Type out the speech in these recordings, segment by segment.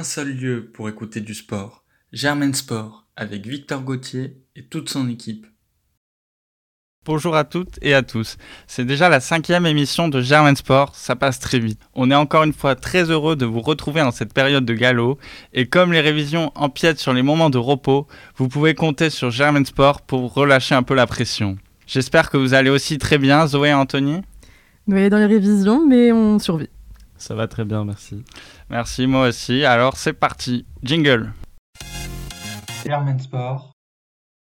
un seul lieu pour écouter du sport, Germain Sport, avec Victor Gauthier et toute son équipe. Bonjour à toutes et à tous. C'est déjà la cinquième émission de Germain Sport, ça passe très vite. On est encore une fois très heureux de vous retrouver dans cette période de galop et comme les révisions empiètent sur les moments de repos, vous pouvez compter sur Germain Sport pour relâcher un peu la pression. J'espère que vous allez aussi très bien, Zoé et Anthony? Nous allons dans les révisions, mais on survit. Ça va très bien, merci. Merci, moi aussi. Alors c'est parti, jingle. Sport.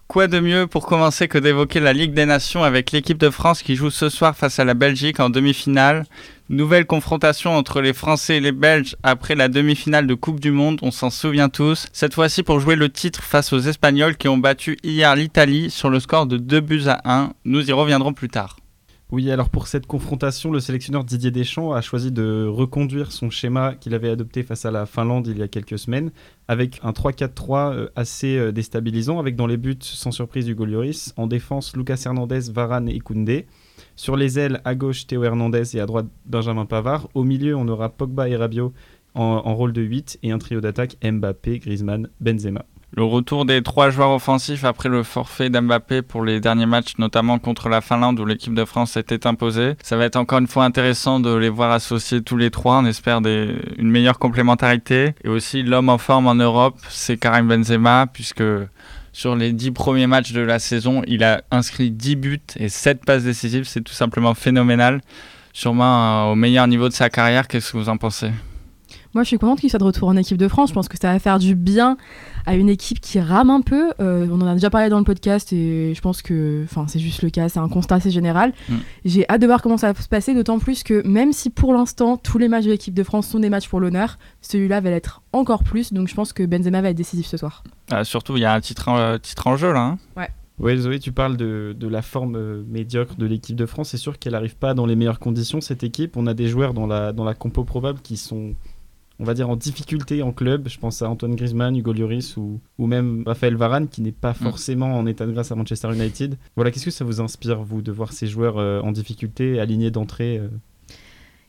Quoi de mieux pour commencer que d'évoquer la Ligue des Nations avec l'équipe de France qui joue ce soir face à la Belgique en demi-finale? Nouvelle confrontation entre les Français et les Belges après la demi-finale de Coupe du Monde, on s'en souvient tous. Cette fois-ci pour jouer le titre face aux Espagnols qui ont battu hier l'Italie sur le score de 2 buts à 1. Nous y reviendrons plus tard. Oui, alors pour cette confrontation, le sélectionneur Didier Deschamps a choisi de reconduire son schéma qu'il avait adopté face à la Finlande il y a quelques semaines, avec un 3-4-3 euh, assez euh, déstabilisant, avec dans les buts, sans surprise, Hugo Lloris, en défense, Lucas Hernandez, Varane et Koundé. Sur les ailes, à gauche, Théo Hernandez et à droite, Benjamin Pavard. Au milieu, on aura Pogba et Rabiot en, rôle de 8 et un trio d'attaque Mbappé, Griezmann, Benzema. Le retour des trois joueurs offensifs après le forfait d'Mbappé pour les derniers matchs, notamment contre la Finlande où l'équipe de France s'était imposée. Ça va être encore une fois intéressant de les voir associés tous les trois. On espère une meilleure complémentarité. Et aussi l'homme en forme en Europe, c'est Karim Benzema, puisque sur les dix premiers matchs de la saison, il a inscrit 10 buts et 7 passes décisives. C'est tout simplement phénoménal. Sûrement euh, au meilleur niveau de sa carrière. Qu'est-ce que vous en pensez? Moi, je suis contente qu'il soit de retour en équipe de France. Je pense que ça va faire du bien à une équipe qui rame un peu. Euh, on en a déjà parlé dans le podcast et je pense que c'est juste le cas. C'est un constat assez général. Mm. J'ai hâte de voir comment ça va se passer, d'autant plus que même si pour l'instant, tous les matchs de l'équipe de France sont des matchs pour l'honneur, celui-là va l'être encore plus. Donc je pense que Benzema va être décisif ce soir. Ah, surtout, il y a un titre en, titre en jeu là. Hein. ouais. Oui, Zoé, tu parles de, de la forme euh, médiocre de l'équipe de France. C'est sûr qu'elle n'arrive pas dans les meilleures conditions, cette équipe. On a des joueurs dans la, dans la compo probable qui sont on va dire, en difficulté en club. Je pense à Antoine Griezmann, Hugo Lloris ou, ou même Raphaël Varane, qui n'est pas mm. forcément en état de grâce à Manchester United. Voilà, qu'est-ce que ça vous inspire, vous, de voir ces joueurs euh, en difficulté, alignés d'entrée euh?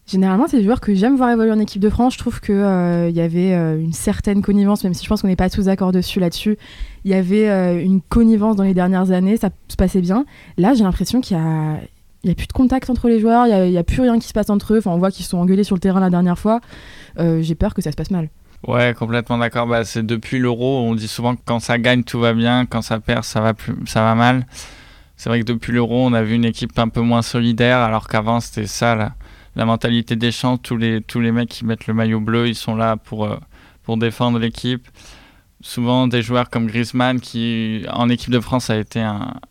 Généralement, c'est des joueurs que j'aime voir évoluer en équipe de France. Je trouve qu'il euh, y avait une certaine connivence, même si je pense qu'on n'est pas tous d'accord dessus là-dessus. Il y avait une connivence dans les dernières années, ça se passait bien. Là, j'ai l'impression qu'il y a, il n'y a plus de contact entre les joueurs, il n'y a, plus rien qui se passe entre eux. Enfin, on voit qu'ils sont engueulés sur le terrain la dernière fois. Euh, j'ai peur que ça se passe mal. Ouais, complètement d'accord. Bah, c'est depuis l'euro, on dit souvent que quand ça gagne, tout va bien, quand ça perd, ça va, plus, ça va mal. C'est vrai que depuis l'euro, on a vu une équipe un peu moins solidaire, alors qu'avant, c'était ça, la, mentalité des champs. Tous les, tous les mecs qui mettent le maillot bleu, ils sont là pour, euh, pour défendre l'équipe. Souvent, des joueurs comme Griezmann, qui en équipe de France a été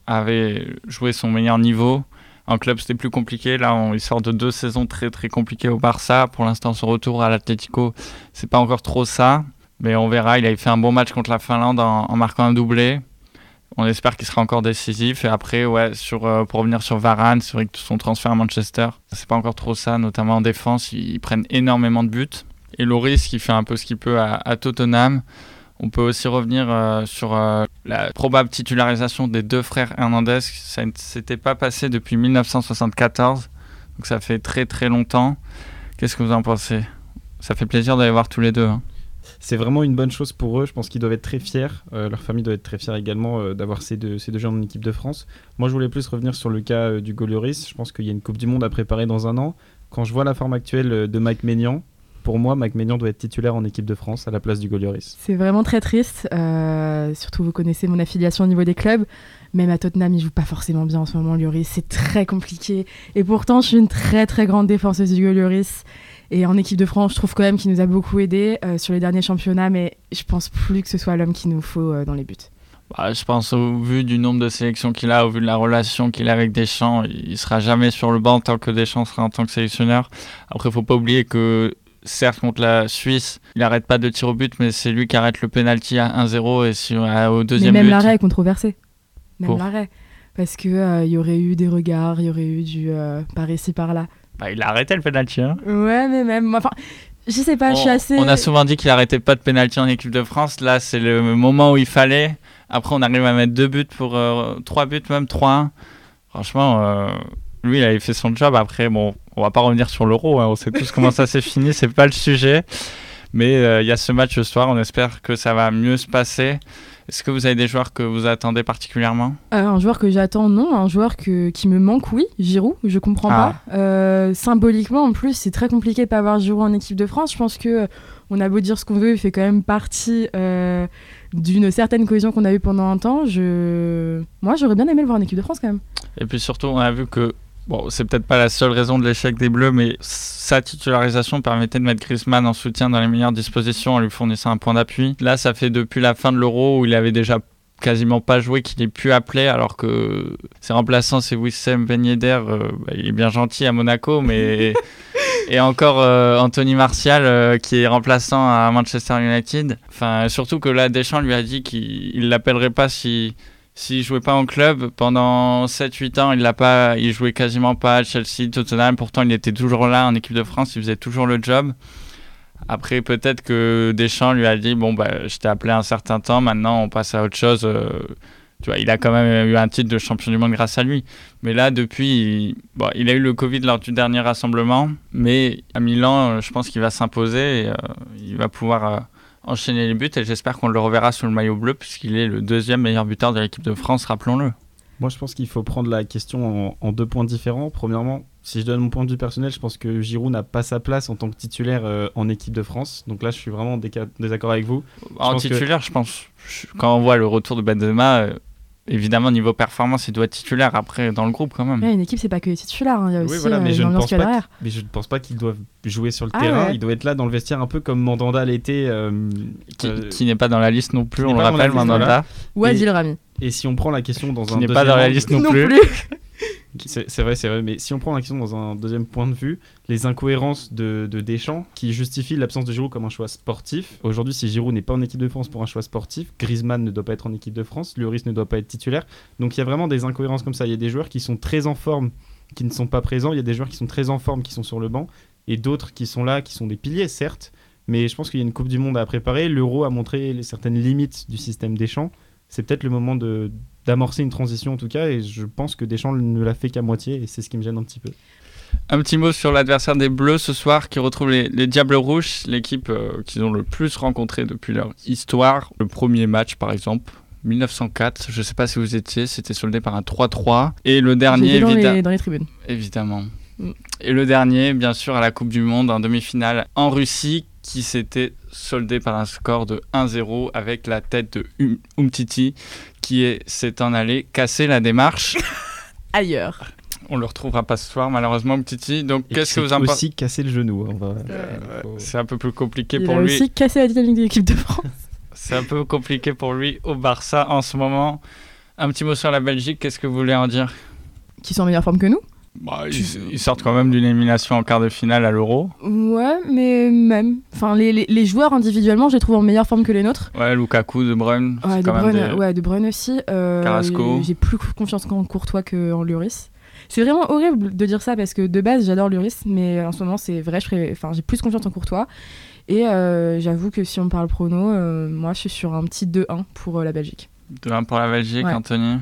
avait joué son meilleur niveau en club, c'était plus compliqué. Là, on, il sort de deux saisons très très compliquées au Barça. Pour l'instant, son retour à l'Atlético, c'est pas encore trop ça. Mais on verra. Il a fait un bon match contre la Finlande en, marquant un doublé. On espère qu'il sera encore décisif. Et après, sur, euh, pour revenir sur Varane, c'est vrai que son transfert à Manchester, c'est pas encore trop ça, notamment en défense. Ils, prennent énormément de buts. Et Loris, qui fait un peu ce qu'il peut à Tottenham. On peut aussi revenir euh, sur euh, la probable titularisation des deux frères Hernandez. Ça ne s'était pas passé depuis 1974, donc ça fait très très longtemps. Qu'est-ce que vous en pensez? Ça fait plaisir d'aller voir tous les deux. Hein. C'est vraiment une bonne chose pour eux. Je pense qu'ils doivent être très fiers. Euh, leur famille doit être très fière également d'avoir ces deux, ces deux gens en équipe de France. Moi, je voulais plus revenir sur le cas du Golioris. Je pense qu'il y a une Coupe du Monde à préparer dans un an. Quand je vois la forme actuelle de Mike Maignan, pour moi, Mac Maignan doit être titulaire en équipe de France à la place du Golioris. C'est vraiment très triste. Euh, surtout, vous connaissez mon affiliation au niveau des clubs. Même à Tottenham, il joue pas forcément bien en ce moment, Lloris. C'est très compliqué. Et pourtant, je suis une très très grande défenseuse du Lloris. Et en équipe de France, je trouve quand même qu'il nous a beaucoup aidé euh, sur les derniers championnats, mais je pense plus que ce soit l'homme qu'il nous faut euh, dans les buts. Bah, je pense au vu du nombre de sélections qu'il a, au vu de la relation qu'il a avec Deschamps, il sera jamais sur le banc tant que Deschamps sera en tant que sélectionneur. Après, il faut pas oublier que certes contre la Suisse, il n'arrête pas de tirer au but, mais c'est lui qui arrête le penalty à 1-0 et si, au deuxième mais même l'arrêt est controversé. Même l'arrêt. Parce qu'il euh, il y aurait eu des regards, il y aurait eu du euh, par ici, par là. Bah, il a arrêté le penalty. Hein. Ouais, mais même. Enfin, je sais pas, je suis assez. On a souvent dit qu'il arrêtait pas de penalty en équipe de France. Là, c'est le moment où il fallait. Après, on arrive à mettre deux buts pour. Euh, trois buts, même 3-1. Franchement, lui, il avait fait son job. Après, bon, on va pas revenir sur l'euro. Hein. On sait tous comment ça s'est fini. C'est pas le sujet. Mais euh, il y a ce match ce soir, on espère que ça va mieux se passer. Est-ce que vous avez des joueurs que vous attendez particulièrement? Euh, un joueur que j'attends, non. Un joueur que, qui me manque, oui. Giroud, je comprends Ah. pas. Euh, symboliquement, en plus, c'est très compliqué de pas avoir Giroud en équipe de France. Je pense que on a beau dire ce qu'on veut, il fait quand même partie d'une certaine cohésion qu'on a eue pendant un temps. Je... Moi, j'aurais bien aimé le voir en équipe de France quand même. Et puis surtout, on a vu que, bon, c'est peut-être pas la seule raison de l'échec des Bleus, mais sa titularisation permettait de mettre Griezmann en soutien dans les meilleures dispositions en lui fournissant un point d'appui. Là, ça fait depuis la fin de l'Euro où il avait déjà quasiment pas joué qu'il est pu appeler alors que ses remplaçants c'est Wissem Ben Yedder euh, bah, il est bien gentil à Monaco mais et encore euh, Anthony Martial euh, qui est remplaçant à Manchester United enfin surtout que là Deschamps lui a dit qu'il il l'appellerait pas si s'il jouait pas en club pendant 7-8 ans, il l'a pas, il jouait quasiment pas à Chelsea, Tottenham. Pourtant, il était toujours là en équipe de France, il faisait toujours le job. Après, peut-être que Deschamps lui a dit bon bah, je t'ai appelé un certain temps, maintenant on passe à autre chose. euh, tu vois, il a quand même eu un titre de champion du monde grâce à lui. Mais là, depuis, il, a eu le Covid lors du dernier rassemblement, mais à Milan, je pense qu'il va s'imposer et euh, il va pouvoir euh, enchaîner les buts et j'espère qu'on le reverra sous le maillot bleu puisqu'il est le deuxième meilleur buteur de l'équipe de France, rappelons-le. Moi, je pense qu'il faut prendre la question en, en deux points différents. Premièrement, si je donne mon point de vue personnel, je pense que Giroud n'a pas sa place en tant que titulaire euh, en équipe de France. Donc là, je suis vraiment en désaccord avec vous. En que- titulaire, je pense, quand on voit le retour de Benzema, euh, évidemment, niveau performance, il doit être titulaire après dans le groupe quand même. Ouais, une équipe, c'est pas que les titulaires. hein. Il y a Oui, aussi voilà, mais euh, je ne pense qu'il y a pas derrière. Mais je ne pense pas qu'il doit jouer sur le Ah terrain. ouais. Il doit être là dans le vestiaire un peu comme Mandanda l'était. euh, Qui, euh, qui n'est pas dans la liste non plus, qui on n'est le rappelle, Mandanda, Ou Adil Rami. et si on prend la question dans qui un n'est deuxième pas dans la liste non, plus. c'est vrai, c'est vrai, mais si on prend la question dans un deuxième point de vue, les incohérences de, de Deschamps qui justifient l'absence de Giroud comme un choix sportif. Aujourd'hui, si Giroud n'est pas en équipe de France pour un choix sportif, Griezmann ne doit pas être en équipe de France, Lloris ne doit pas être titulaire. Donc il y a vraiment des incohérences comme ça. Il y a des joueurs qui sont très en forme, qui ne sont pas présents. Il y a des joueurs qui sont très en forme, qui sont sur le banc, et d'autres qui sont là, qui sont des piliers, certes. Mais je pense qu'il y a une Coupe du Monde à préparer. L'Euro a montré certaines limites du système Deschamps. C'est peut-être le moment de d'amorcer une transition en tout cas, et je pense que Deschamps ne l'a fait qu'à moitié, et c'est ce qui me gêne un petit peu. Un petit mot sur l'adversaire des Bleus ce soir qui retrouve les, les Diables Rouges, l'équipe euh, qu'ils ont le plus rencontrée depuis leur histoire. Le premier match par exemple. 1904, je sais pas si vous étiez, c'était soldé par un 3-3. Et le dernier, dans, évidemment. les, dans les tribunes. Évidemment. Mm. Et le dernier, bien sûr, à la Coupe du Monde en demi-finale en Russie, qui s'était soldé par un score de 1-0 avec la tête de Um- Umtiti, qui est- s'est en allé casser la démarche. Ailleurs. On le retrouvera pas ce soir, malheureusement, Umtiti. Donc, qu'est-ce que vous en pensez? aussi cassé le genou. hein, va- Euh, C'est un peu plus compliqué Il pour a lui. aussi cassé la dynamique de l'équipe de France. C'est un peu compliqué pour lui au Barça en ce moment. Un petit mot sur la Belgique, qu'est-ce que vous voulez en dire? Qui sont en meilleure forme que nous. Bah, ils, ils sortent quand même d'une élimination en quart de finale à l'Euro. Ouais, mais même. Enfin, les, les, les joueurs individuellement, je les trouve en meilleure forme que les nôtres. Ouais, Lukaku, De Bruyne, Ouais, de Bruyne, des- ouais, de Bruyne aussi. Euh, Carrasco. J'ai plus confiance en Courtois qu'en Lloris. C'est vraiment horrible de dire ça parce que de base, j'adore Lloris, mais en ce moment, c'est vrai, je ferais- enfin, j'ai plus confiance en Courtois. Et euh, j'avoue que si on parle prono, euh, moi, je suis sur un petit 2-1 pour euh, la Belgique. 2-1 pour la Belgique, Ouais. Anthony?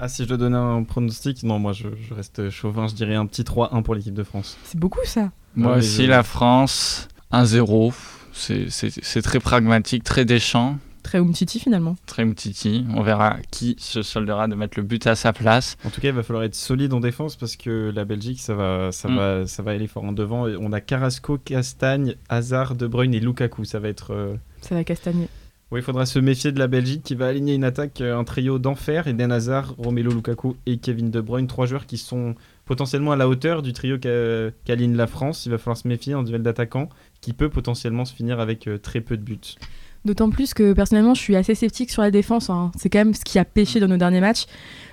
Ah, si je dois donner un pronostic, non, moi je, je reste chauvin, je dirais un petit 3-1 pour l'équipe de France. C'est beaucoup ça. Moi Ouais, aussi, je- la France, 1-0. C'est- C'est c'est très pragmatique, très déchant, Très Umtiti finalement. très mtiti. On verra qui se soldera de mettre le but à sa place. En tout cas, il va falloir être solide en défense parce que la Belgique, ça va, ça Mm. va, ça va aller fort en devant. Et On a Carrasco, Castagne, Hazard, De Bruyne et Lukaku. Ça va être. euh, Ça va castagner. Oui, il faudra se méfier de la Belgique qui va aligner une attaque, euh, un trio d'enfer, Eden Hazard, Romelu Lukaku et Kevin De Bruyne, trois joueurs qui sont potentiellement à la hauteur du trio qu'a- qu'aligne la France. Il va falloir se méfier en duel d'attaquants qui peut potentiellement se finir avec euh, très peu de buts. D'autant plus que personnellement, je suis assez sceptique sur la défense. hein. C'est quand même ce qui a pêché dans nos derniers matchs.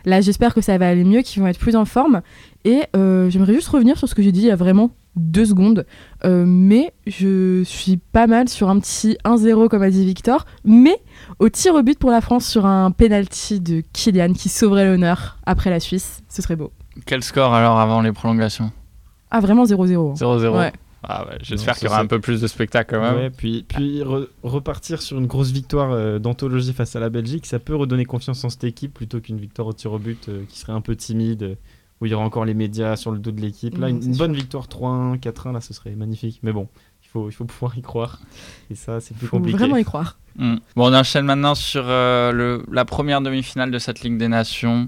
Là, j'espère que ça va aller mieux, qu'ils vont être plus en forme. Et euh, j'aimerais juste revenir sur ce que j'ai dit il y a vraiment deux secondes. Euh, mais je suis pas mal sur un petit 1-0, comme a dit Victor. Mais au tir au but pour la France sur un penalty de Kylian qui sauverait l'honneur après la Suisse, ce serait beau. Quel score alors avant les prolongations? Ah, vraiment 0-0. hein. 0-0 Ouais. Ah ouais, J'espère Non, qu'il y aura un peu plus de spectacle quand même. Ouais, puis, puis re- repartir sur une grosse victoire euh, d'anthologie face à la Belgique, ça peut redonner confiance en cette équipe plutôt qu'une victoire au tir au but euh, qui serait un peu timide, euh, où il y aura encore les médias sur le dos de l'équipe. Là, une, bonne victoire 3-1, 4-1, là, ce serait magnifique. Mais bon, il faut, il faut pouvoir y croire. Et ça, c'est plus Faut compliqué. vraiment y croire. Mm. Bon, on enchaîne maintenant sur euh, le, la première demi-finale de cette Ligue des Nations.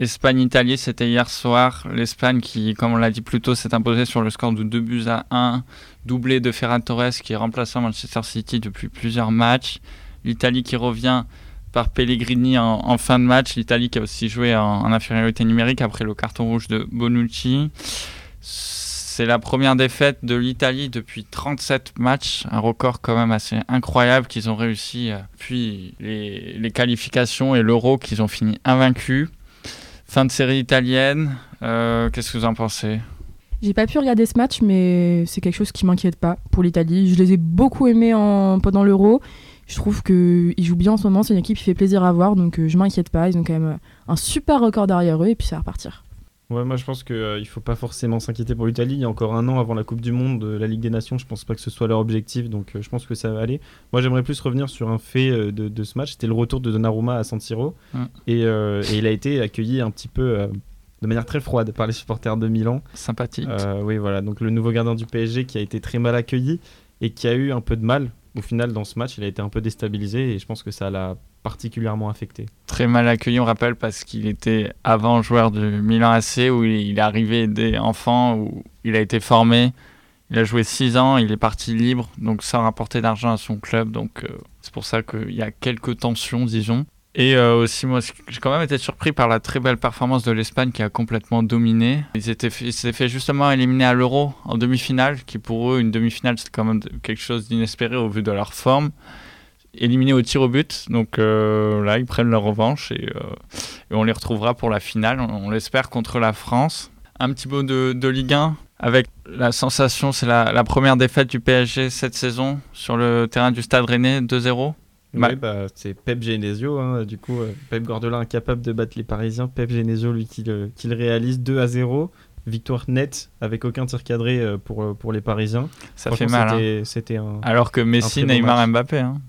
Espagne-Italie, c'était hier soir. L'Espagne qui, comme on l'a dit plus tôt, s'est imposée sur le score de 2 buts à 1. Doublé de Ferran Torres qui est remplaçant Manchester City depuis plusieurs matchs. L'Italie qui revient par Pellegrini en, fin de match. L'Italie qui a aussi joué en, infériorité numérique après le carton rouge de Bonucci. C'est la première défaite de l'Italie depuis 37 matchs, un record quand même assez incroyable qu'ils ont réussi euh, puis les, les qualifications et l'Euro qu'ils ont fini invaincus. Fin de série italienne, euh, qu'est-ce que vous en pensez? J'ai pas pu regarder ce match, mais c'est quelque chose qui m'inquiète pas pour l'Italie. Je les ai beaucoup aimés en... pendant l'Euro. Je trouve qu'ils jouent bien en ce moment. C'est une équipe qui fait plaisir à voir, donc euh, je m'inquiète pas. Ils ont quand même euh, un super record derrière eux, et puis ça va repartir. Ouais, moi je pense qu'il ne faut pas forcément s'inquiéter pour l'Italie. Il y a encore un an avant la Coupe du Monde, euh, la Ligue des Nations, je pense pas que ce soit leur objectif, donc euh, je pense que ça va aller. Moi j'aimerais plus revenir sur un fait euh, de, de ce match, c'était le retour de Donnarumma à San Siro, Mm. et, euh, et il a été accueilli un petit peu euh, de manière très froide par les supporters de Milan. Sympathique. Euh, oui, voilà, donc le nouveau gardien du PSG qui a été très mal accueilli et qui a eu un peu de mal. Au final, dans ce match, il a été un peu déstabilisé et je pense que ça l'a particulièrement affecté. Très mal accueilli, on rappelle, parce qu'il était avant joueur du Milan AC, où il est arrivé dès enfant, où il a été formé. Il a joué 6 ans, il est parti libre, donc sans rapporter d'argent à son club. Donc euh, c'est pour ça qu'il y a quelques tensions, disons. Et euh, aussi, moi, j'ai quand même été surpris par la très belle performance de l'Espagne qui a complètement dominé. Ils s'étaient fait justement éliminer à l'Euro en demi-finale, qui pour eux, une demi-finale, c'est quand même quelque chose d'inespéré au vu de leur forme. Éliminés au tir au but, donc euh, là, ils prennent leur revanche et, euh, et on les retrouvera pour la finale, on, l'espère, contre la France. Un petit mot de, de Ligue 1, avec la sensation, c'est la, la première défaite du PSG cette saison sur le terrain du Stade Rennais, 2-0. Bah- Ouais, bah, c'est Pep Genesio, hein, du coup, euh, Pep Guardiola incapable de battre les Parisiens, Pep Genesio lui qui le, qui le réalise 2 à 0, victoire nette avec aucun tir cadré euh, pour, euh, pour les Parisiens. Ça fait mal. hein. c'était-. Alors que Messi, Neymar. Mbappé. hein.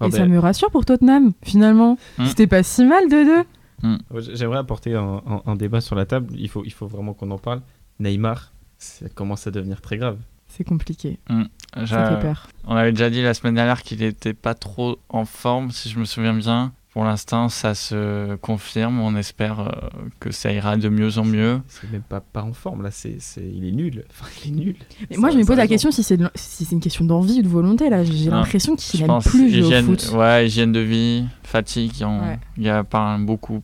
Oh, et ben, ça me rassure pour Tottenham, finalement. Hmm. C'était pas si mal de deux. Ouais, J'aimerais apporter un, un- un débat sur la table. Il faut, il faut vraiment qu'on en parle. Neymar, ça commence à devenir très grave. C'est compliqué. Ça J'a- fait peur. On avait déjà dit la semaine dernière qu'il n'était pas trop en forme, si je me souviens bien. Pour l'instant, ça se confirme. On espère euh, que ça ira de mieux en mieux. C'est même pas, pas en forme là. C'est, c'est, il est nul. Enfin, il est nul. Mais Ça- moi, je me ça pose la raison. question si c'est de- si c'est une question d'envie ou de volonté. Là, j'ai Ah, l'impression qu'il Je aime pense plus jouer hygiène, au foot. ouais, hygiène de vie, fatigue. Il Ouais. il y a pas un- beaucoup,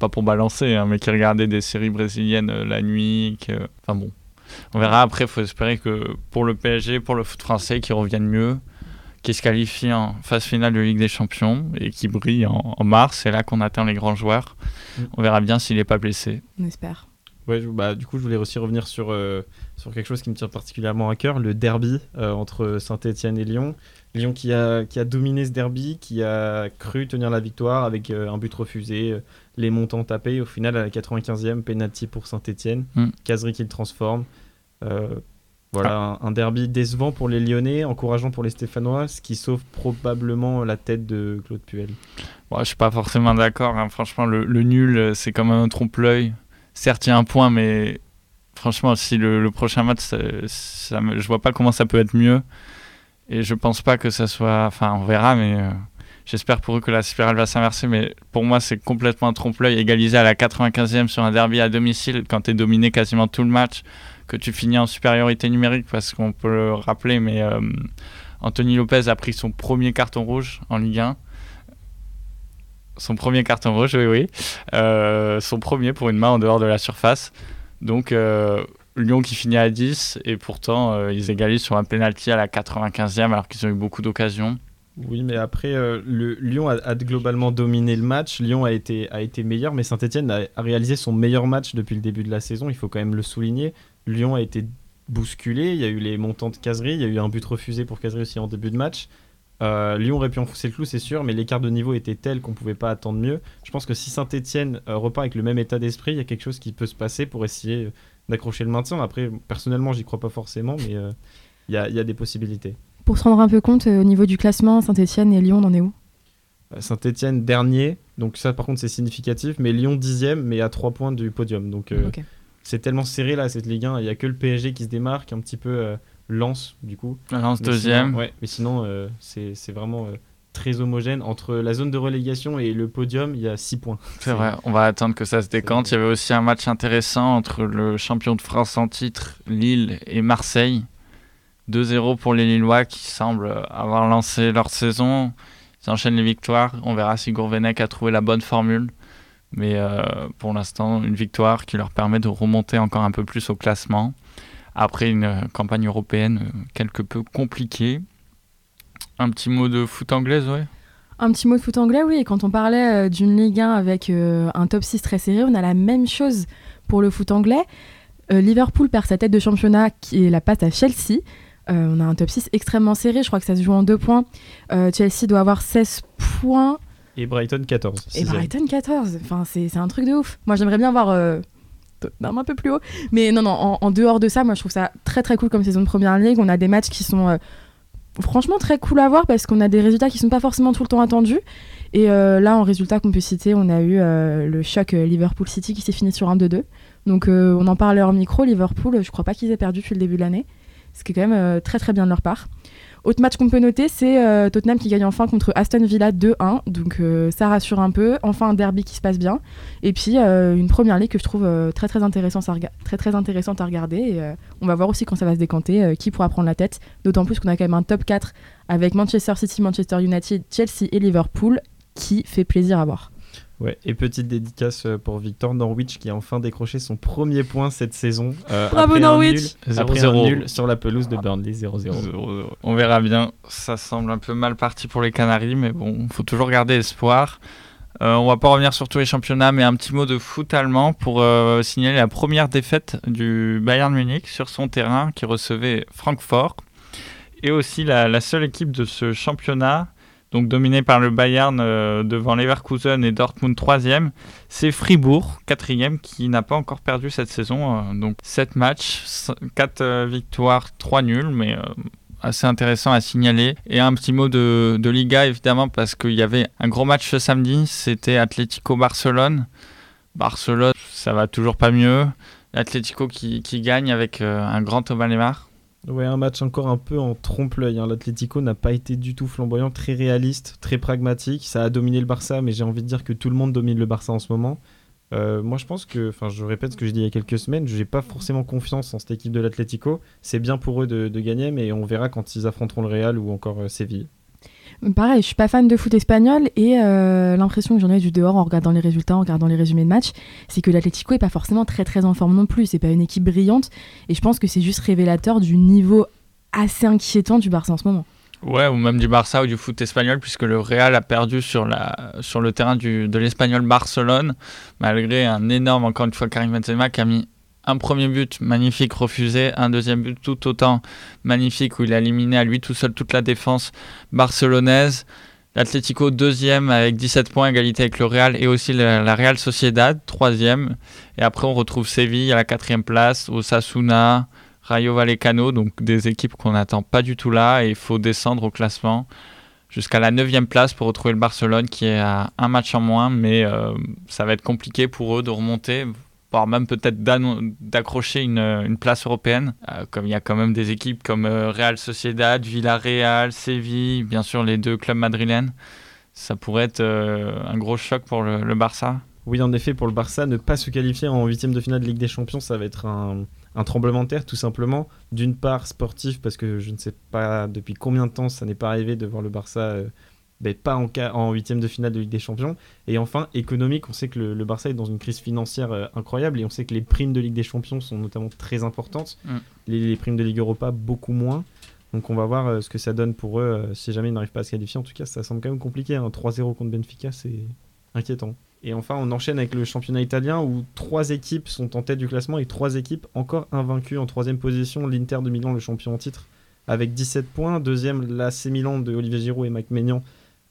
pas pour balancer, hein, mais qui regardaient des séries brésiliennes euh, la nuit. que- Enfin bon, on verra après. Il faut espérer que pour le PSG, pour le foot français, qu'ils reviennent mieux, qu'ils se qualifient en phase finale de Ligue des Champions et qu'ils brillent en, en mars. C'est là qu'on atteint les grands joueurs. Mm. On verra bien s'il n'est pas blessé. On espère. Ouais, je- bah, du coup, je voulais aussi revenir sur, euh, sur quelque chose qui me tient particulièrement à cœur, le derby euh, entre Saint-Etienne et Lyon. Lyon qui a, qui a dominé ce derby, qui a cru tenir la victoire avec euh, un but refusé, euh, les montants tapés. Au final, à la 95e, penalty pour Saint-Etienne. Mm. Qui le transforme. Euh, voilà, un, derby décevant pour les Lyonnais, encourageant pour les Stéphanois, ce qui sauve probablement la tête de Claude Puel. Bon, je suis pas forcément d'accord. hein. Franchement, le, nul, euh, c'est quand même un trompe-l'œil. Certes, il y a un point, mais franchement, si le, prochain match, ça, ça je vois pas comment ça peut être mieux. Et je pense pas que ça soit. Enfin, on verra, mais euh, j'espère pour eux que la spirale va s'inverser. Mais pour moi, c'est complètement un trompe-l'œil. Égalisé à la 95e sur un derby à domicile, quand tu es dominé quasiment tout le match, que tu finis en supériorité numérique, parce qu'on peut le rappeler, mais euh, Anthony Lopez a pris son premier carton rouge en Ligue 1 son premier carton rouge, oui, oui. Euh, son premier pour une main en dehors de la surface. Donc, euh, Lyon qui finit à 10, et pourtant, ils égalisent sur un penalty à la 95e, alors qu'ils ont eu beaucoup d'occasions. Oui, mais après, Lyon a, globalement dominé le match. Lyon a été, a été meilleur, mais Saint-Etienne a réalisé son meilleur match depuis le début de la saison. Il faut quand même le souligner. Lyon a été bousculé. Il y a eu les montants de caserie. Il y a eu un but refusé pour caserie aussi en début de match. Euh, Lyon aurait pu enfoncer le clou, c'est sûr, mais l'écart de niveau était tel qu'on pouvait pas attendre mieux. Je pense que si Saint-Etienne repart avec le même état d'esprit, il y a quelque chose qui peut se passer pour essayer euh, d'accrocher le maintien. Après, personnellement, j'y crois pas forcément, mais euh, il y, a, il y a des possibilités. Pour se rendre un peu compte, euh, au niveau du classement, Saint-Etienne et Lyon, on en est où? Saint-Etienne dernier, donc ça par contre c'est significatif, mais Lyon dixième, mais à 3 points du podium. Donc euh. C'est tellement serré là cette Ligue 1, il n'y a que le PSG qui se démarque, un petit peu euh, Lens, du coup. Lens Mais deuxième. sinon- ouais, mais sinon, euh, c'est vraiment euh, très homogène. Entre la zone de relégation et le podium, il y a 6 points. C'est vrai, on va attendre que ça se décante. Il y avait aussi un match intéressant entre le champion de France en titre, Lille, et Marseille. 2-0 pour les Lillois qui semblent avoir lancé leur saison. Ils enchaînent les victoires. On verra si Gourvenec a trouvé la bonne formule. Mais euh, pour l'instant, une victoire qui leur permet de remonter encore un peu plus au classement. Après une euh, campagne européenne euh, quelque peu compliquée. Un petit mot de foot anglaise, ouais. Un petit mot de foot anglais, oui. Quand on parlait d'une Ligue 1 avec un top 6 très serré, on a la même chose pour le foot anglais. Liverpool perd sa tête de championnat qui est la passe à Chelsea. On a un top 6 extrêmement serré. Je crois que ça se joue en deux points. Chelsea doit avoir 16 points Et Brighton 14. et. Brighton 14. Enfin, c'est un truc de ouf. Moi, j'aimerais bien voir euh, un peu plus haut. Mais non, non, en, en dehors de ça, moi, je trouve ça très très cool comme saison de première ligue. On a des matchs qui sont euh, franchement très cool à voir parce qu'on a des résultats qui sont pas forcément tout le temps attendus. Et euh, là, en résultat qu'on peut citer, on a eu euh, le choc Liverpool City qui s'est fini sur un 2-2. Donc, on en parlait hors micro. Liverpool, je crois pas qu'ils aient perdu depuis le début de l'année. Ce qui est quand même très très bien de leur part. Autre match qu'on peut noter, c'est euh, Tottenham qui gagne enfin contre Aston Villa 2-1. Donc euh, ça rassure un peu. Enfin un derby qui se passe bien. Et puis euh, une première ligue que je trouve très, très, intéressante à très très intéressante à regarder. On va voir aussi quand ça va se décanter qui pourra prendre la tête. D'autant plus qu'on a quand même un top 4 avec Manchester City, Manchester United, Chelsea et Liverpool qui fait plaisir à voir. Ouais, et petite dédicace euh, pour Victor Norwich qui a enfin décroché son premier point cette saison. euh, Bravo, après un Norwich Après un 0-0. nul sur la pelouse de Burnley 0-0. On verra bien. Ça semble un peu mal parti pour les Canaries, mais bon, faut toujours garder espoir. Euh, on va pas revenir sur tous les championnats, mais un petit mot de foot allemand pour euh, signaler la première défaite du Bayern Munich sur son terrain qui recevait Francfort. Et aussi la, la seule équipe de ce championnat, donc dominée par le Bayern euh, devant Leverkusen et Dortmund troisième, c'est Fribourg quatrième qui n'a pas encore perdu cette saison. euh, donc 7 matchs, 4 victoires, 3 nuls, mais euh, assez intéressant à signaler. Et un petit mot de, Liga, évidemment, parce qu'il y avait un gros match ce samedi, c'était Atlético-Barcelone. Barcelone, ça va toujours pas mieux. L'Atlético qui, qui gagne avec euh, un grand Thomas Lemar. Ouais, un match encore un peu en trompe-l'œil. hein. L'Atlético n'a pas été du tout flamboyant, très réaliste, très pragmatique. Ça a dominé le Barça, mais j'ai envie de dire que tout le monde domine le Barça en ce moment. Euh, moi, je pense que, enfin, je répète ce que j'ai dit il y a quelques semaines, je n'ai pas forcément confiance en cette équipe de l'Atlético. C'est bien pour eux de, gagner, mais on verra quand ils affronteront le Real ou encore euh, Séville. Pareil, je suis pas fan de foot espagnol et euh, l'impression que j'en ai du dehors en regardant les résultats, en regardant les résumés de match, c'est que l'Atlético est pas forcément très très en forme non plus. C'est pas une équipe brillante et je pense que c'est juste révélateur du niveau assez inquiétant du Barça en ce moment. Ouais, ou même du Barça ou du foot espagnol, puisque le Real a perdu sur, la, sur le terrain de l'Espagnol Barcelone, malgré un énorme, encore une fois, Karim Benzema qui a mis un premier but magnifique refusé, un deuxième but tout autant magnifique où il a éliminé à lui tout seul toute la défense barcelonaise. L'Atlético deuxième avec 17 points, égalité avec le Real et aussi la, Real Sociedad troisième. Et après on retrouve Séville à la quatrième place, Osasuna, Rayo Vallecano, donc des équipes qu'on n'attend pas du tout là et il faut descendre au classement jusqu'à la 9 place pour retrouver le Barcelone qui est à un match en moins, mais euh, ça va être compliqué pour eux de remonter, voire même peut-être d'accrocher une, une place européenne, euh, comme il y a quand même des équipes comme euh, Real Sociedad, Villarreal, Séville, bien sûr les deux clubs madrilènes. Ça pourrait être euh, un gros choc pour le, Barça. Oui, en effet, pour le Barça, ne pas se qualifier en huitième de finale de Ligue des Champions, ça va être un, un tremblement de terre, tout simplement. D'une part, sportif, parce que je ne sais pas depuis combien de temps ça n'est pas arrivé de voir le Barça euh, ben, pas en, en huitième de finale de Ligue des Champions. Et enfin, économique, on sait que le, le Barça est dans une crise financière euh, incroyable et on sait que les primes de Ligue des Champions sont notamment très importantes. Mm. Les, les primes de Ligue Europa, beaucoup moins. Donc on va voir euh, ce que ça donne pour eux euh, si jamais ils n'arrivent pas à se qualifier. En tout cas, ça semble quand même compliqué. Un 3-0 contre Benfica, c'est inquiétant. Et enfin, on enchaîne avec le championnat italien où trois équipes sont en tête du classement et trois équipes encore invaincues en troisième position. L'Inter de Milan, le champion en titre, avec 17 points. Deuxième, l'AC Milan de Olivier Giroud et Mike Maignan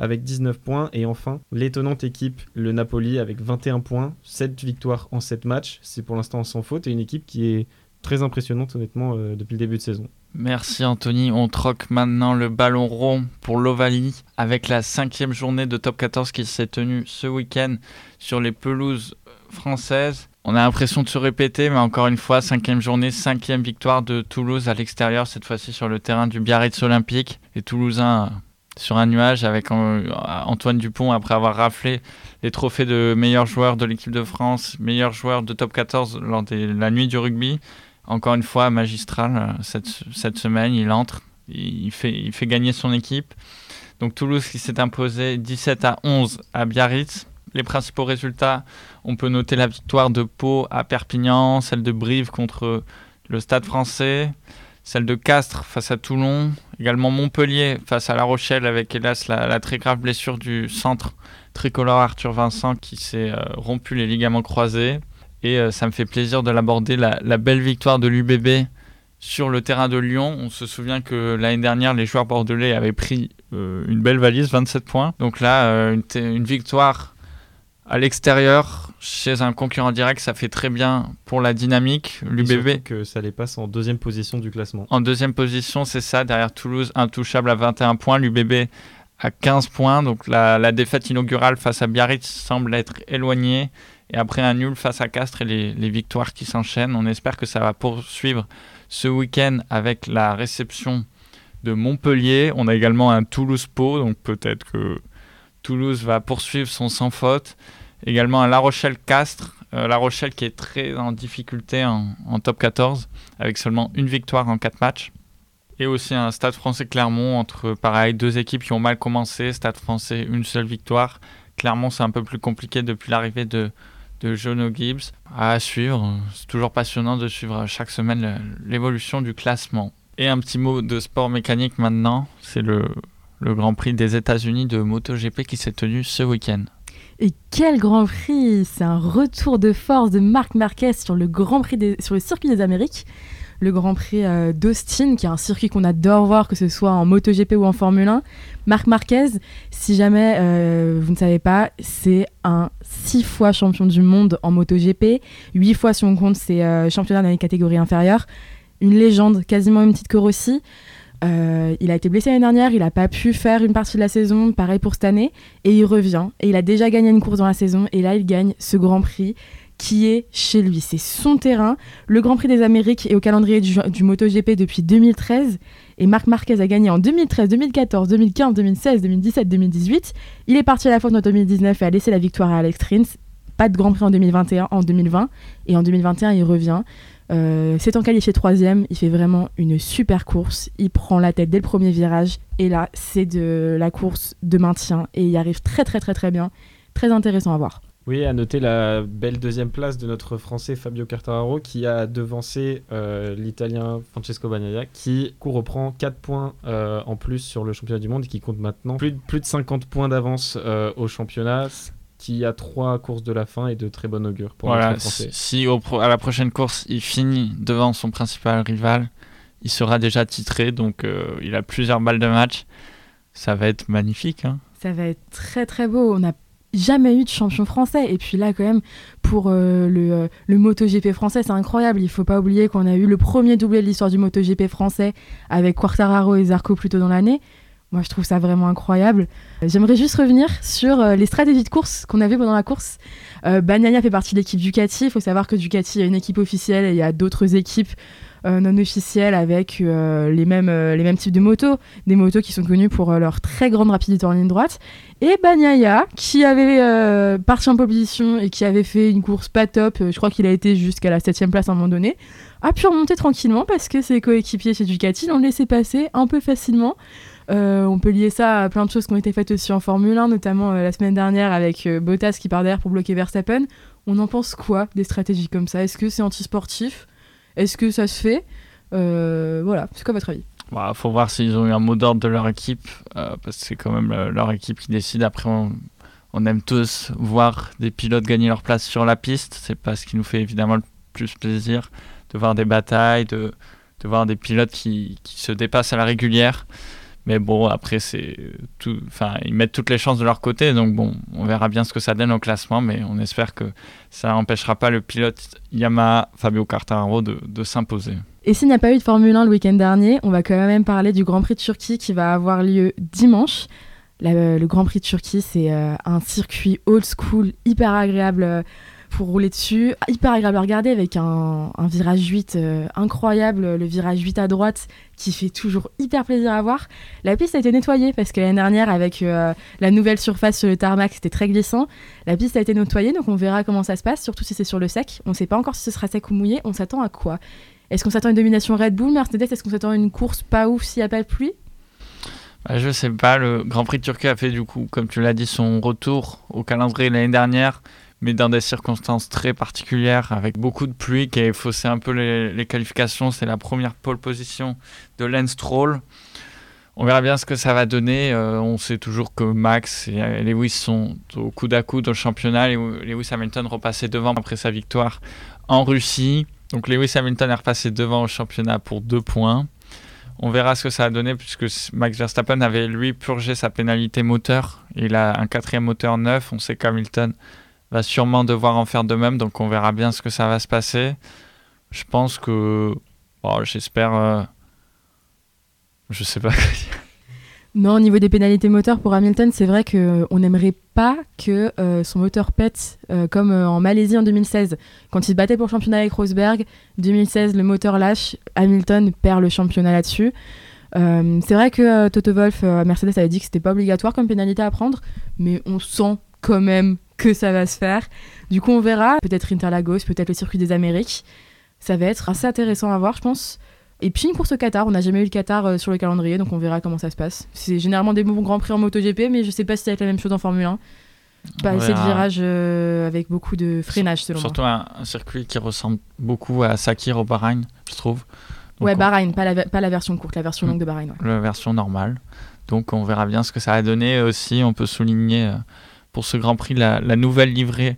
avec 19 points. Et enfin, l'étonnante équipe, le Napoli, avec 21 points, 7 victoires en 7 matchs. C'est pour l'instant sans faute et une équipe qui est très impressionnante, honnêtement, euh, depuis le début de saison. Merci Anthony. On troque maintenant le ballon rond pour l'Ovalie avec la cinquième journée de top 14 qui s'est tenue ce week-end sur les pelouses françaises. on a l'impression de se répéter, mais encore une fois, cinquième journée, cinquième victoire de Toulouse à l'extérieur, cette fois-ci sur le terrain du Biarritz Olympique. Les Toulousains sur un nuage avec Antoine Dupont après avoir raflé les trophées de meilleur joueur de l'équipe de France, meilleur joueur de top 14 lors de la nuit du rugby. Encore une fois, magistral euh, cette, semaine, il entre, il fait, il fait gagner son équipe. Donc Toulouse qui s'est imposé 17 à 11 à Biarritz. Les principaux résultats, on peut noter la victoire de Pau à Perpignan, celle de Brive contre le Stade français, celle de Castres face à Toulon, également Montpellier face à La Rochelle avec hélas la, très grave blessure du centre tricolore Arthur Vincent qui s'est euh, rompu les ligaments croisés. Et euh, ça me fait plaisir de l'aborder, la, belle victoire de l'UBB sur le terrain de Lyon. On se souvient que l'année dernière, les joueurs bordelais avaient pris euh, une belle valise, 27 points. Donc là, une, victoire à l'extérieur chez un concurrent direct, ça fait très bien pour la dynamique. L'UBB. que ça les passe en deuxième position du classement. En deuxième position, c'est ça. Derrière Toulouse, intouchable à 21 points. L'UBB à 15 points. Donc la, défaite inaugurale face à Biarritz semble être éloignée. Et après un nul face à Castres et les, les victoires qui s'enchaînent, on espère que ça va poursuivre ce week-end avec la réception de Montpellier. On a également un Toulouse-Pau, donc peut-être que Toulouse va poursuivre son sans faute. Également La Rochelle-Castres. Euh, la Rochelle qui est très en difficulté en, top 14, avec seulement une victoire en 4 matchs. Et aussi un Stade français Clermont entre pareil deux équipes qui ont mal commencé. Stade français une seule victoire. Clermont c'est un peu plus compliqué depuis l'arrivée de, de Jono Gibbs. À suivre, c'est toujours passionnant de suivre chaque semaine l'évolution du classement. Et un petit mot de sport mécanique maintenant, c'est le, le Grand Prix des États-Unis de MotoGP qui s'est tenu ce week-end. Et quel Grand Prix C'est un retour de force de Marc Marquez sur le Grand Prix sur le circuit des Amériques, le Grand Prix euh, d'Austin, qui est un circuit qu'on adore voir, que ce soit en MotoGP ou en Formule 1. Marc Marquez, si jamais euh, vous ne savez pas, c'est un six fois champion du monde en MotoGP, huit fois si on compte ses euh, championnats dans les catégories inférieures une légende, quasiment une petite que Rossi. Euh, il a été blessé l'année dernière, il n'a pas pu faire une partie de la saison, pareil pour cette année, et il revient. Et il a déjà gagné une course dans la saison, et là il gagne ce Grand Prix qui est chez lui. C'est son terrain. Le Grand Prix des Amériques est au calendrier du, MotoGP depuis 2013, et Marc Marquez a gagné en 2013, 2014, 2015, 2016, 2017, 2018. Il est parti à la fin de 2019 et a laissé la victoire à Alex Rins. Pas de Grand Prix en 2021, en 2020, et en 2021 il revient. Euh, S'étant qualifié troisième, il fait vraiment une super course. Il prend la tête dès le premier virage. Et là, c'est de la course de maintien. Et il arrive très très très très bien. Très intéressant à voir. Oui, à noter la belle deuxième place de notre Français Fabio Quartararo qui a devancé euh, l'Italien Francesco Bagnaia qui reprend 4 points euh, en plus sur le championnat du monde et qui compte maintenant plus de, plus de 50 points d'avance euh, au championnat qui a trois courses de la fin et de très bon augure pour voilà, Si à la prochaine course il finit devant son principal rival, il sera déjà titré, donc euh, il a plusieurs balles de match. Ça va être magnifique. Hein. Ça va être très très beau. On n'a jamais eu de champion français. Et puis là, quand même, pour euh, le, euh, le MotoGP français, c'est incroyable. Il faut pas oublier qu'on a eu le premier doublé de l'histoire du MotoGP français avec Quartararo et Zarco plus tôt dans l'année. Moi, je trouve ça vraiment incroyable. J'aimerais juste revenir sur euh, les stratégies de course qu'on avait pendant la course. Euh, fait partie de l'équipe Ducati. Il faut savoir que Ducati a une équipe officielle et il y a d'autres équipes euh, non officielles avec euh, les, mêmes, les mêmes types de motos. Des motos qui sont connues pour leur très grande rapidité en ligne droite. Et Bagnaia, qui avait parti en position et qui avait fait une course pas top, je crois qu'il a été jusqu'à la 7 place à un moment donné, a pu remonter tranquillement parce que ses coéquipiers chez Ducati l'ont laissé passer un peu facilement. Euh, on peut lier ça à plein de choses qui ont été faites aussi en Formule 1, notamment euh, la semaine dernière avec euh, Bottas qui part derrière pour bloquer Verstappen. On en pense quoi des stratégies comme ça? Est-ce que c'est antisportif? Est-ce que ça se fait Voilà, c'est quoi votre avis Il bah, faut voir s'ils ont eu un mot d'ordre de leur équipe, parce que c'est quand même leur équipe qui décide. Après, on, aime tous voir des pilotes gagner leur place sur la piste. C'est pas ce qui nous fait évidemment le plus plaisir de voir des batailles, de, voir des pilotes qui, qui se dépassent à la régulière. Mais bon, après, c'est tout. Enfin, ils mettent toutes les chances de leur côté. Donc, bon, on verra bien ce que ça donne au classement. Mais on espère que ça n'empêchera pas le pilote Yamaha Fabio Quartararo de, s'imposer. Et s'il n'y a pas eu de Formule 1 le week-end dernier, on va quand même parler du Grand Prix de Turquie qui va avoir lieu dimanche. le Grand Prix de Turquie, c'est euh, un circuit old school, hyper agréable. Euh, pour rouler dessus. Hyper agréable à regarder avec un, virage 8 incroyable, le virage 8 à droite qui fait toujours hyper plaisir à voir. La piste a été nettoyée parce que l'année dernière, avec euh, la nouvelle surface sur le tarmac, c'était très glissant. La piste a été nettoyée, donc on verra comment ça se passe, surtout si c'est sur le sec. On ne sait pas encore si ce sera sec ou mouillé. On s'attend à quoi? Est-ce qu'on s'attend à une domination Red Bull, Mercedes? Est-ce qu'on s'attend à une course pas ouf s'il n'y a pas de pluie? Bah, Je sais pas. Le Grand Prix de Turquie a fait, du coup, comme tu l'as dit, son retour au calendrier l'année dernière mais dans des circonstances très particulières, avec beaucoup de pluie qui a faussé un peu les, qualifications. C'est la première pole position de Lance Stroll. On verra bien ce que ça va donner. Euh, on sait toujours que Max et Lewis sont au coude à coude au championnat. Lewis Hamilton repassait devant après sa victoire en Russie. Donc Lewis Hamilton est repassé devant au championnat pour deux points. On verra ce que ça va donner puisque Max Verstappen avait lui purgé sa pénalité moteur. Il a un quatrième moteur neuf. On sait qu'Hamilton va sûrement devoir en faire de même, donc on verra bien ce que ça va se passer. Je pense que. J'espère. Euh, je sais pas. Non, au niveau des pénalités moteurs pour Hamilton, c'est vrai qu'on n'aimerait pas que euh, son moteur pète euh, comme en Malaisie en 2016. Quand il se battait pour le championnat avec Rosberg, 2016, le moteur lâche, Hamilton perd le championnat là-dessus. c'est vrai que Toto Wolff, Mercedes avait dit que c'était pas obligatoire comme pénalité à prendre, mais on sent quand même que ça va se faire. Du coup, on verra. Peut-être Interlagos, peut-être le circuit des Amériques. Ça va être assez intéressant à voir, je pense. Et puis une course au Qatar. On n'a jamais eu le Qatar euh, sur le calendrier, donc on verra comment ça se passe. C'est généralement des bons grands prix en MotoGP, mais je sais pas si ça va être la même chose en Formule 1. Pas assez de virages euh, avec beaucoup de freinage, selon Surtout moi. Surtout un, circuit qui ressemble beaucoup à Sakir au Bahreïn, je trouve. ouais, Bahreïn, pas la, pas la version courte, la version longue de Bahreïn. La version normale. Donc on verra bien ce que ça va donner aussi. On peut souligner euh, pour ce Grand Prix la, nouvelle livrée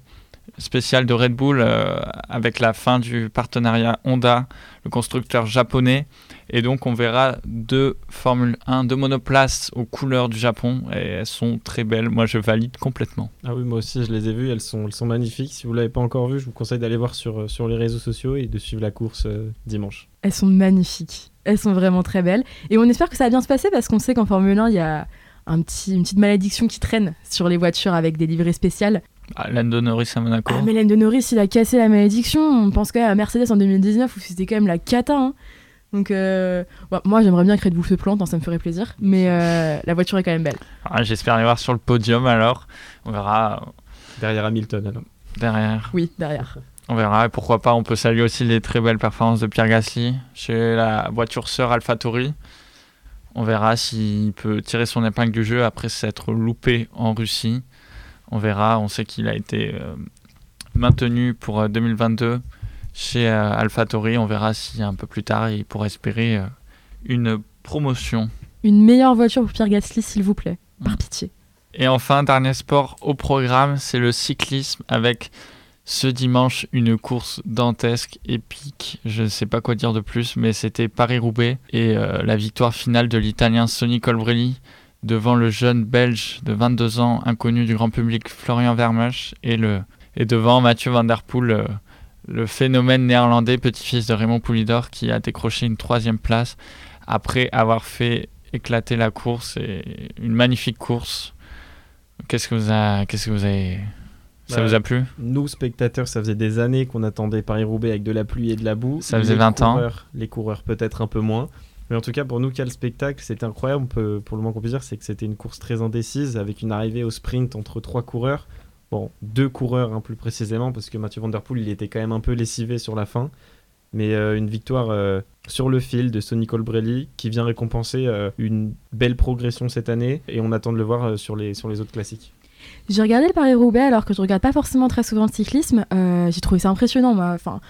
spéciale de Red Bull euh, avec la fin du partenariat Honda, le constructeur japonais. Et donc on verra deux Formule 1, deux monoplaces aux couleurs du Japon et elles sont très belles. Moi je valide complètement. Ah oui, moi aussi je les ai vues, elles sont, elles sont magnifiques. Si vous ne l'avez pas encore vu, je vous conseille d'aller voir sur, sur les réseaux sociaux et de suivre la course euh, dimanche. Elles sont magnifiques, elles sont vraiment très belles. Et on espère que ça va bien se passer parce qu'on sait qu'en Formule 1, il y a un petit, une petite malédiction qui traîne sur les voitures avec des livrées spéciales. Ah, Lando Norris à Monaco. Ah, mais Lando Norris, il a cassé la malédiction. On pense quand même à Mercedes en 2019 où c'était quand même la cata. Hein. Donc, euh, moi, j'aimerais bien que Red Bull se plante, hein, ça me ferait plaisir. Mais euh, la voiture est quand même belle. Ah, j'espère les voir sur le podium alors. On verra. Derrière Hamilton alors. Derrière. Oui, derrière. On verra. Et pourquoi pas, on peut saluer aussi les très belles performances de Pierre Gasly chez la voiture sœur AlphaTauri. On verra s'il peut tirer son épingle du jeu après s'être loupé en Russie. On verra. On sait qu'il a été euh, maintenu pour 2022 euh, chez euh, AlphaTauri. On verra si un peu plus tard il pourra espérer une promotion. Une meilleure voiture pour Pierre Gasly, s'il vous plaît. Par mm. pitié. Et enfin, dernier sport au programme, c'est le cyclisme avec ce dimanche, une course dantesque, épique, je ne sais pas quoi dire de plus, mais c'était Paris-Roubaix et euh, la victoire finale de l'Italien Sonny Colbrelli devant le jeune Belge de 22 ans, inconnu du grand public Florian Vermeersch et, et devant Mathieu Van Der Poel, euh, le phénomène néerlandais, petit-fils de Raymond Poulidor, qui a décroché une troisième place après avoir fait éclater la course et une magnifique course. Qu'est-ce que vous avez ça vous a plu? Nous, spectateurs, ça faisait des années qu'on attendait Paris-Roubaix avec de la pluie et de la boue. Ça faisait 20 ans. Les coureurs, peut-être un peu moins. Mais en tout cas, pour nous, quel spectacle, c'était incroyable. pour le moins qu'on puisse dire, c'est que c'était une course très indécise avec une arrivée au sprint entre trois coureurs. Bon, deux coureurs hein, plus précisément, parce que Mathieu Van Der Poel, il était quand même un peu lessivé sur la fin. Mais euh, une victoire euh, sur le fil de Sonny Colbrelli qui vient récompenser euh, une belle progression cette année. Et on attend de le voir sur, les, sur les autres classiques. J'ai regardé le Paris-Roubaix alors que je regarde pas forcément très souvent le cyclisme. Euh, j'ai trouvé ça impressionnant, moi. Enfin,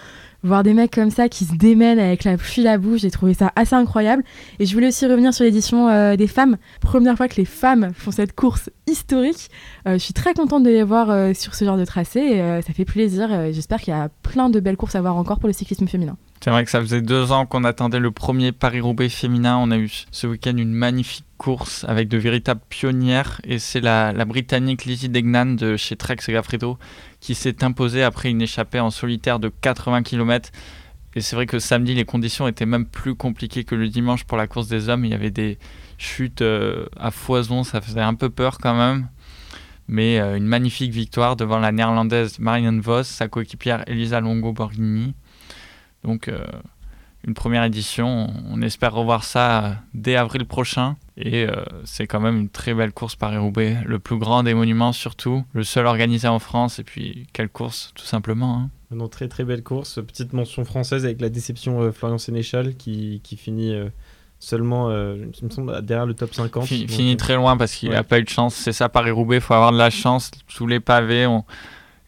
voir des mecs comme ça qui se démènent avec la pluie la bouche, j'ai trouvé ça assez incroyable. Et je voulais aussi revenir sur l'édition euh, des femmes. Première fois que les femmes font cette course historique. Euh, je suis très contente de les voir sur ce genre de tracé. ça fait plaisir. J'espère qu'il y a plein de belles courses à voir encore pour le cyclisme féminin. C'est vrai que ça faisait deux ans qu'on attendait le premier Paris-Roubaix féminin. On a eu ce week-end une magnifique course avec de véritables pionnières et c'est la, Britannique Lizzie Degnan de chez Trek Segafredo qui s'est imposée après une échappée en solitaire de 80 km. Et c'est vrai que samedi, les conditions étaient même plus compliquées que le dimanche pour la course des hommes. Il y avait des chutes euh, à foison, ça faisait un peu peur quand même. Mais une magnifique victoire devant la néerlandaise Marianne Vos, sa coéquipière Elisa Longo Borghini. Donc une première édition. On espère revoir ça dès avril prochain. Et euh, c'est quand même une très belle course Paris-Roubaix, le plus grand des monuments surtout, le seul organisé en France. Et puis, quelle course, tout simplement. Hein. Non, très très belle course. Petite mention française avec la déception euh, Florian Sénéchal qui, qui finit euh, seulement, il me semble, derrière le top 50. finit très loin parce qu'il n'a pas eu de chance. C'est ça, Paris-Roubaix, il faut avoir de la chance. Sous les pavés, on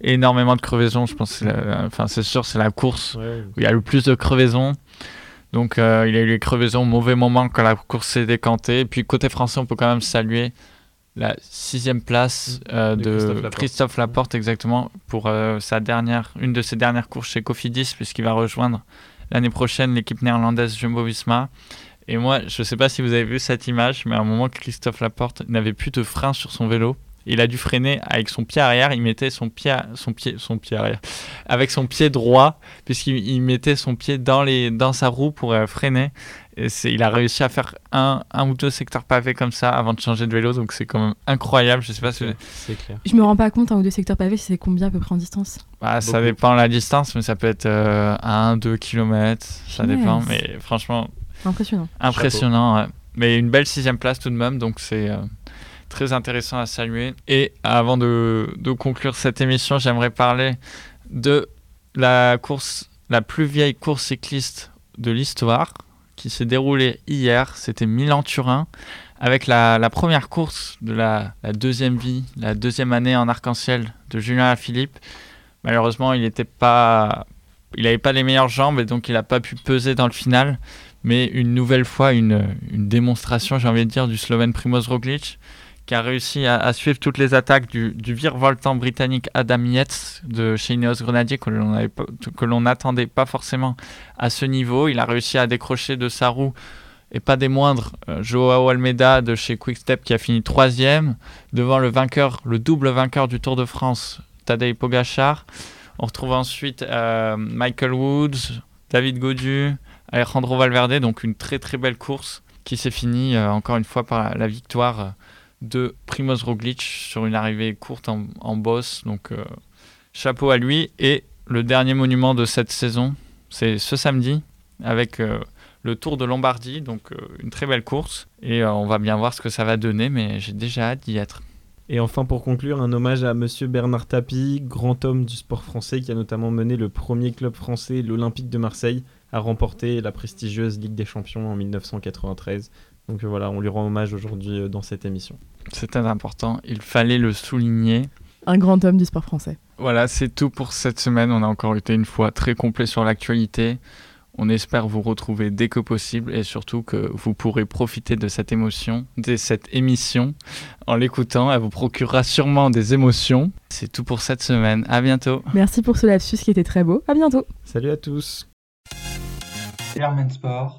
énormément de crevaisons. Je pense enfin, c'est sûr, c'est la course où il y a le plus de crevaisons. Donc euh, il a eu les crevaisons au mauvais moment quand la course s'est décantée. Et puis côté français, on peut quand même saluer la sixième place mmh. euh, de, Christophe Laporte. exactement pour euh, sa dernière, une de ses dernières courses chez Cofidis puisqu'il va rejoindre l'année prochaine l'équipe néerlandaise Jumbo-Visma. Et moi, je ne sais pas si vous avez vu cette image, mais à un moment, Christophe Laporte n'avait plus de frein sur son vélo il a dû freiner avec son pied arrière. Il mettait son pied, son pied, son pied arrière, avec son pied droit, puisqu'il mettait son pied dans, les, dans sa roue pour euh, freiner. Et il a réussi à faire un, un ou deux secteurs pavés comme ça avant de changer de vélo, donc c'est quand même incroyable. Je sais pas si c'est clair. Je me rends pas compte un ou deux secteurs pavés, c'est combien à peu près en distance? Bah, Ça dépend de la distance, mais ça peut être 1, 2 km, ça dépend. Mais franchement, impressionnant. Impressionnant, mais une belle sixième place tout de même, donc c'est euh, très intéressant à saluer. Et avant de, conclure cette émission, j'aimerais parler de la course, la plus vieille course cycliste de l'histoire, qui s'est déroulée hier. C'était Milan-Turin, avec la, première course de la, deuxième vie, la deuxième année en arc-en-ciel de Julien Philippe. Malheureusement, il n'était pas, il n'avait pas les meilleures jambes et donc il n'a pas pu peser dans le final. Mais une nouvelle fois, une, une démonstration, j'ai envie de dire, du Slovène Primoz Roglic qui a réussi à, suivre toutes les attaques du, du virevoltant britannique Adam Yates de chez Ineos Grenadier que l'on n'attendait pas forcément à ce niveau. Il a réussi à décrocher de sa roue et pas des moindres, euh, Joao Almeida de chez Quickstep qui a fini troisième devant le vainqueur, le double vainqueur du Tour de France, Tadej Pogacar. On retrouve ensuite euh, Michael Woods, David Godu, Alejandro Valverde, donc une très très belle course qui s'est finie euh, encore une fois par la victoire de Primoz Roglic sur une arrivée courte en, boss. Donc euh, chapeau à lui. Et le dernier monument de cette saison, c'est ce samedi avec euh, le Tour de Lombardie. Donc euh, une très belle course. Et on va bien voir ce que ça va donner, mais j'ai déjà hâte d'y être. Et enfin, pour conclure, un hommage à Monsieur Bernard Tapie, grand homme du sport français qui a notamment mené le premier club français, l'Olympique de Marseille, à remporter la prestigieuse Ligue des Champions en 1993. Donc euh, voilà, on lui rend hommage aujourd'hui euh, dans cette émission. C'est très important, il fallait le souligner. Un grand homme du sport français. Voilà, c'est tout pour cette semaine. On a encore été une fois très complet sur l'actualité. On espère vous retrouver dès que possible et surtout que vous pourrez profiter de cette émotion, de cette émission en l'écoutant. Elle vous procurera sûrement des émotions. C'est tout pour cette semaine. À bientôt. Merci pour ce lapsus qui était très beau. À bientôt. Salut à tous. Sport